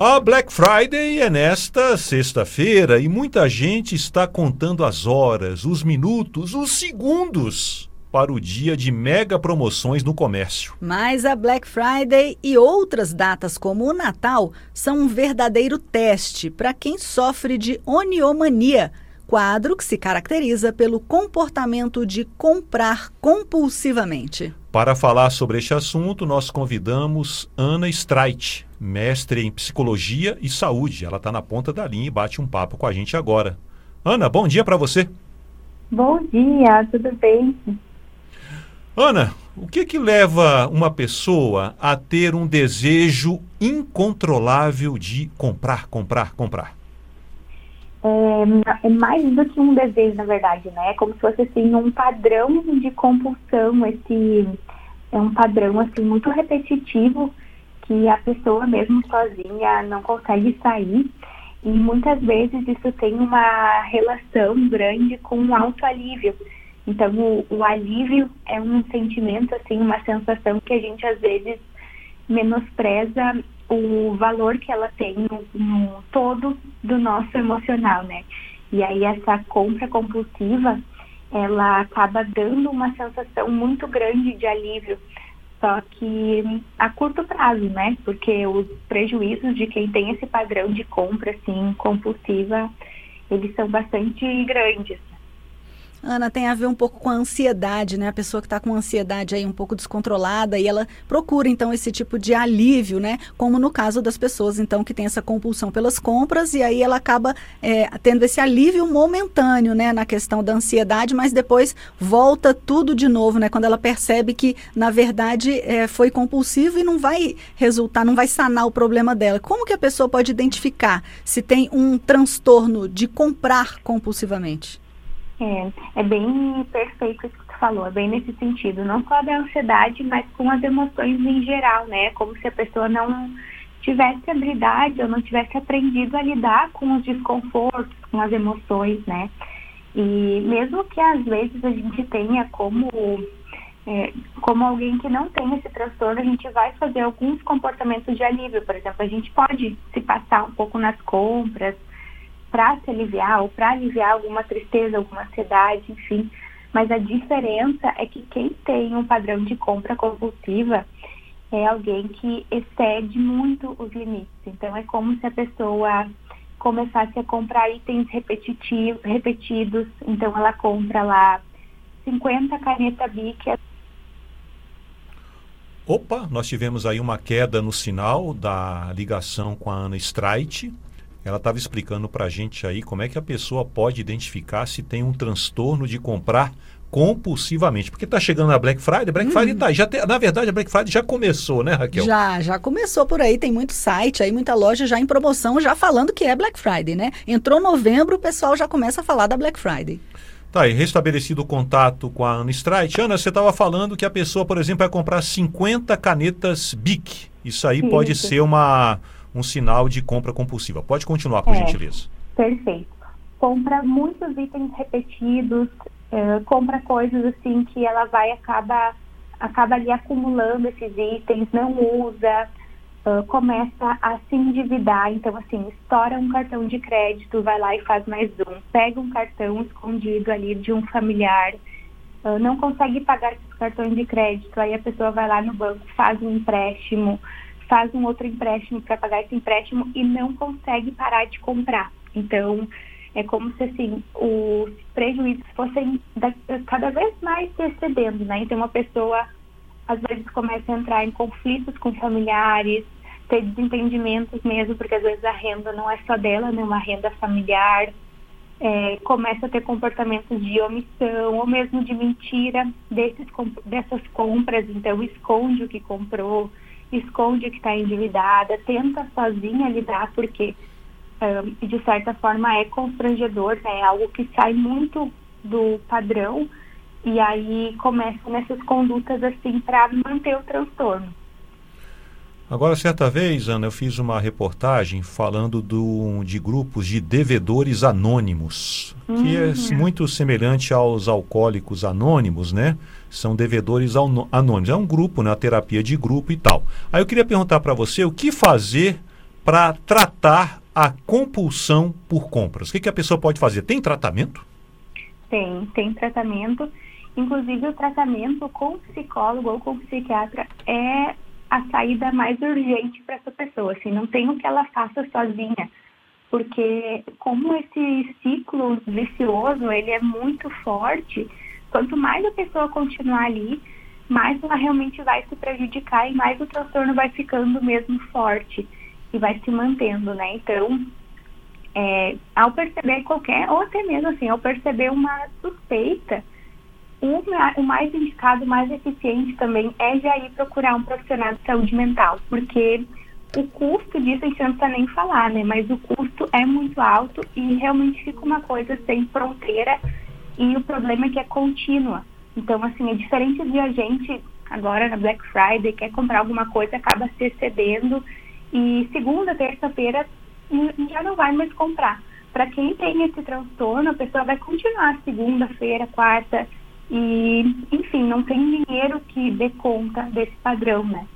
A Black Friday é nesta sexta-feira e muita gente está contando as horas, os minutos, os segundos para o dia de mega promoções no comércio. Mas a Black Friday e outras datas como o Natal são um verdadeiro teste para quem sofre de oniomania, quadro que se caracteriza pelo comportamento de comprar compulsivamente. Para falar sobre este assunto, nós convidamos Ana Streit, mestre em psicologia e saúde. Ela está na ponta da linha e bate um papo com a gente agora. Ana, bom dia para você. Bom dia, tudo bem? Ana, o que que leva uma pessoa a ter um desejo incontrolável de comprar, comprar, comprar? É, é, mais do que um desejo, na verdade, né? É como se fosse assim um padrão de compulsão, esse é um padrão assim muito repetitivo que a pessoa mesmo sozinha não consegue sair e muitas vezes isso tem uma relação grande com o autoalívio. Então o, o alívio é um sentimento assim, uma sensação que a gente às vezes menospreza o valor que ela tem no, no todo do nosso emocional, né? E aí essa compra compulsiva, ela acaba dando uma sensação muito grande de alívio, só que a curto prazo, né? Porque os prejuízos de quem tem esse padrão de compra assim compulsiva, eles são bastante grandes. Ana, tem a ver um pouco com a ansiedade, né? A pessoa que está com ansiedade aí um pouco descontrolada e ela procura então esse tipo de alívio, né? Como no caso das pessoas então que tem essa compulsão pelas compras e aí ela acaba é, tendo esse alívio momentâneo, né? Na questão da ansiedade, mas depois volta tudo de novo, né? Quando ela percebe que na verdade é, foi compulsivo e não vai resultar, não vai sanar o problema dela. Como que a pessoa pode identificar se tem um transtorno de comprar compulsivamente? É, é bem perfeito isso que tu falou, é bem nesse sentido. Não só da ansiedade, mas com as emoções em geral, né? Como se a pessoa não tivesse habilidade ou não tivesse aprendido a lidar com os desconfortos, com as emoções, né? E mesmo que às vezes a gente tenha como é, como alguém que não tem esse transtorno, a gente vai fazer alguns comportamentos de alívio. Por exemplo, a gente pode se passar um pouco nas compras, para se aliviar ou para aliviar alguma tristeza, alguma ansiedade, enfim. Mas a diferença é que quem tem um padrão de compra compulsiva é alguém que excede muito os limites. Então é como se a pessoa começasse a comprar itens repetitivos, repetidos. Então ela compra lá 50 caneta Bic. Opa, nós tivemos aí uma queda no sinal da ligação com a Ana Streit. Ela estava explicando para a gente aí como é que a pessoa pode identificar se tem um transtorno de comprar compulsivamente. Porque está chegando a Black Friday, Black Friday tá, já tem, na verdade a Black Friday já começou, né, Raquel? Já, já começou por aí, tem muito site aí, muita loja já em promoção, já falando que é Black Friday, né? Entrou novembro, o pessoal já começa a falar da Black Friday. Tá, e restabelecido o contato com a Ana Streit. Ana, você estava falando que a pessoa, por exemplo, vai comprar 50 canetas BIC. Isso aí Isso. pode ser uma um sinal de compra compulsiva. Pode continuar, por é, gentileza. Perfeito. Compra muitos itens repetidos, uh, compra coisas assim que ela vai acaba acaba ali acumulando esses itens, não usa, uh, começa a se endividar. Então, assim, estoura um cartão de crédito, vai lá e faz mais um. Pega um cartão escondido ali de um familiar, uh, não consegue pagar esses cartões de crédito, aí a pessoa vai lá no banco, faz um empréstimo, faz um outro empréstimo para pagar esse empréstimo e não consegue parar de comprar. Então, é como se assim, os prejuízos fossem cada vez mais se excedendo, né? Então, uma pessoa às vezes começa a entrar em conflitos com familiares, ter desentendimentos mesmo, porque às vezes a renda não é só dela, né? Uma renda familiar. É, começa a ter comportamentos de omissão ou mesmo de mentira desses, dessas compras, então esconde o que comprou, esconde que está endividada, tenta sozinha lidar, porque de certa forma é constrangedor, né? É algo que sai muito do padrão e aí começa nessas condutas assim para manter o transtorno. Agora, certa vez, Ana, eu fiz uma reportagem falando do, de grupos de devedores anônimos, uhum. que é uhum. muito semelhante aos alcoólicos anônimos, né? São devedores anônimos. É um grupo, né? A terapia de grupo e tal. Aí eu queria perguntar para você o que fazer para tratar a compulsão por compras? O que, que a pessoa pode fazer? Tem tratamento? Tem, tem tratamento. Inclusive, o tratamento com psicólogo ou com psiquiatra é a saída mais urgente para essa pessoa. Assim, não tem o que ela faça sozinha, porque como esse ciclo vicioso ele é muito forte, quanto mais a pessoa continuar ali, mais ela realmente vai se prejudicar e mais o transtorno vai ficando mesmo forte e vai se mantendo, né? Então, é, ao perceber qualquer, ou até mesmo assim, ao perceber uma suspeita, o, mais indicado, o mais eficiente também é já ir procurar um profissional de saúde mental, porque o custo disso a gente não precisa nem falar, né? Mas o custo é muito alto e realmente fica uma coisa sem fronteira e o problema é que é contínua. Então, assim, é diferente de a gente agora na Black Friday quer comprar alguma coisa, acaba se excedendo e segunda, terça-feira já não vai mais comprar. Para quem tem esse transtorno, a pessoa vai continuar segunda-feira, quarta e, enfim, não tem dinheiro que dê conta desse padrão, né?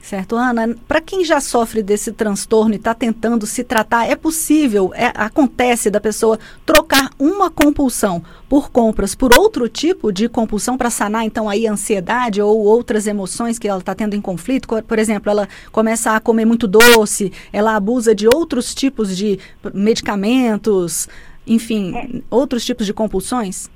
Certo, Ana. Para quem já sofre desse transtorno e está tentando se tratar, é possível, é, acontece da pessoa trocar uma compulsão por compras por outro tipo de compulsão para sanar, então, aí a ansiedade ou outras emoções que ela está tendo em conflito? Por exemplo, ela começa a comer muito doce, ela abusa de outros tipos de medicamentos, enfim, é. outros tipos de compulsões?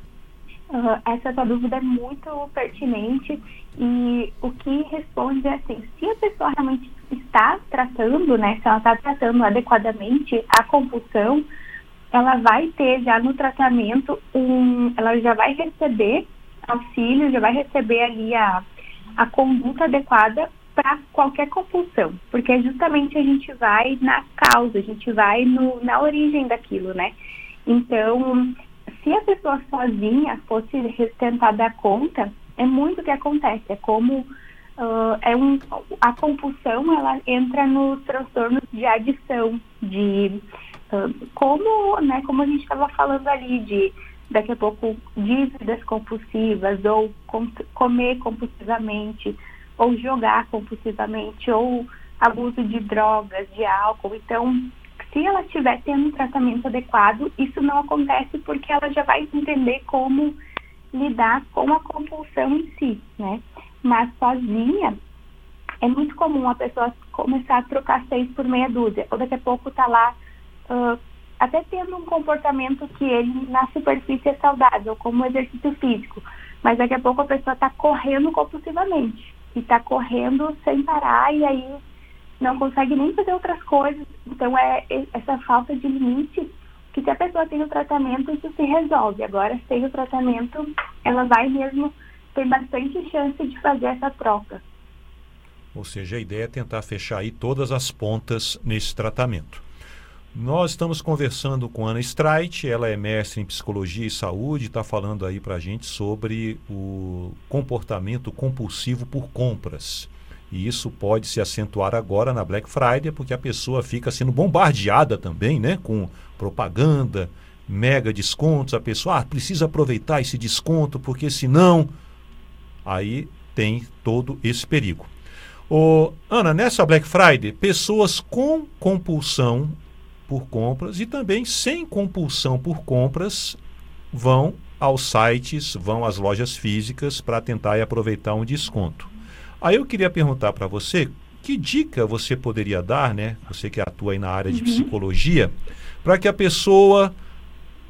Uh, essa sua dúvida é muito pertinente e o que responde é assim, se a pessoa realmente está tratando, né, se ela está tratando adequadamente a compulsão, ela vai ter já no tratamento um, ela já vai receber auxílio, já vai receber ali a, a conduta adequada para qualquer compulsão, porque justamente a gente vai na causa, a gente vai no, na origem daquilo, né? Então, se a pessoa sozinha fosse tentar dar conta, é muito o que acontece. É como uh, é um, a compulsão ela entra nos transtornos de adição, de uh, como, né, como a gente estava falando ali, de daqui a pouco dívidas compulsivas, ou com, comer compulsivamente, ou jogar compulsivamente, ou abuso de drogas, de álcool. Então, se ela estiver tendo um tratamento adequado, isso não acontece porque ela já vai entender como lidar com a compulsão em si, né? Mas sozinha, é muito comum a pessoa começar a trocar seis por meia dúzia, ou daqui a pouco tá lá uh, até tendo um comportamento que ele na superfície é saudável, como exercício físico, mas daqui a pouco a pessoa está correndo compulsivamente e está correndo sem parar e aí não consegue nem fazer outras coisas. Então, é essa falta de limite que se a pessoa tem o tratamento, isso se resolve. Agora, sem o tratamento, ela vai mesmo ter bastante chance de fazer essa troca. Ou seja, a ideia é tentar fechar aí todas as pontas nesse tratamento. Nós estamos conversando com Ana Streit, ela é mestre em psicologia e saúde, está falando aí para a gente sobre o comportamento compulsivo por compras. E isso pode se acentuar agora na Black Friday, porque a pessoa fica sendo bombardeada também, né? Com propaganda, mega descontos. A pessoa ah, precisa aproveitar esse desconto, porque senão. Aí tem todo esse perigo. Ô, Ana, nessa Black Friday, pessoas com compulsão por compras e também sem compulsão por compras vão aos sites, vão às lojas físicas para tentar aproveitar um desconto. Aí eu queria perguntar para você, que dica você poderia dar, né? Você que atua aí na área de uhum. psicologia, para que a pessoa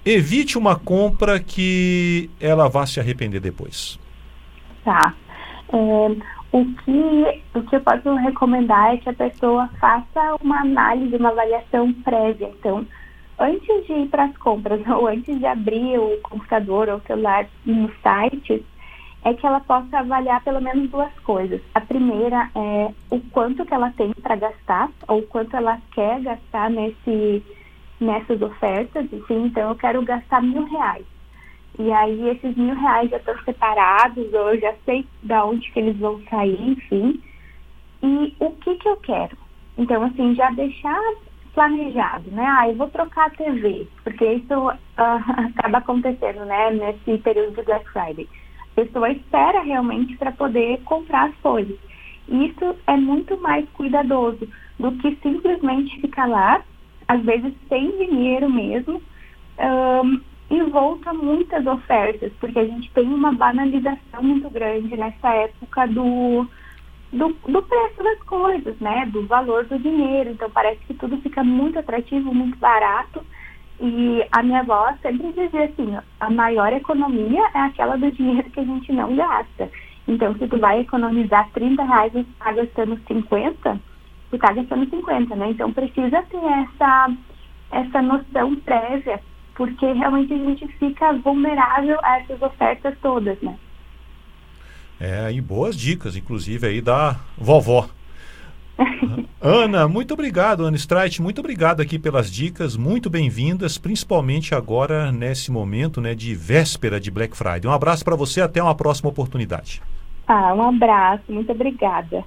evite uma compra que ela vá se arrepender depois. Tá. É, o, que, o que eu posso recomendar é que a pessoa faça uma análise, uma avaliação prévia. Então, antes de ir para as compras ou antes de abrir o computador ou o celular no site, é que ela possa avaliar pelo menos duas coisas. A primeira é o quanto que ela tem para gastar, ou quanto ela quer gastar nesse, nessas ofertas. Enfim, então eu quero gastar mil reais. E aí esses mil reais já estão separados, ou eu já sei da onde que eles vão sair, enfim. E o que que eu quero? Então, assim, já deixar planejado, né? Ah, eu vou trocar a TV, porque isso uh, acaba acontecendo, né, nesse período de Black Friday pessoa espera realmente para poder comprar as coisas. Isso é muito mais cuidadoso do que simplesmente ficar lá, às vezes sem dinheiro mesmo, um, envolta muitas ofertas, porque a gente tem uma banalização muito grande nessa época do, do, do, preço das coisas, né? Do valor do dinheiro. Então parece que tudo fica muito atrativo, muito barato. E a minha avó sempre dizia assim, a maior economia é aquela do dinheiro que a gente não gasta. Então, se tu vai economizar 30 reais e está gastando 50, tu está gastando 50, né? Então, precisa ter essa, essa noção prévia porque realmente a gente fica vulnerável a essas ofertas todas, né? É, e boas dicas, inclusive aí da vovó. Ana, muito obrigado, Ana Streit, muito obrigado aqui pelas dicas, muito bem-vindas, principalmente agora nesse momento né, de véspera de Black Friday. Um abraço para você, até uma próxima oportunidade. Ah, um abraço, muito obrigada.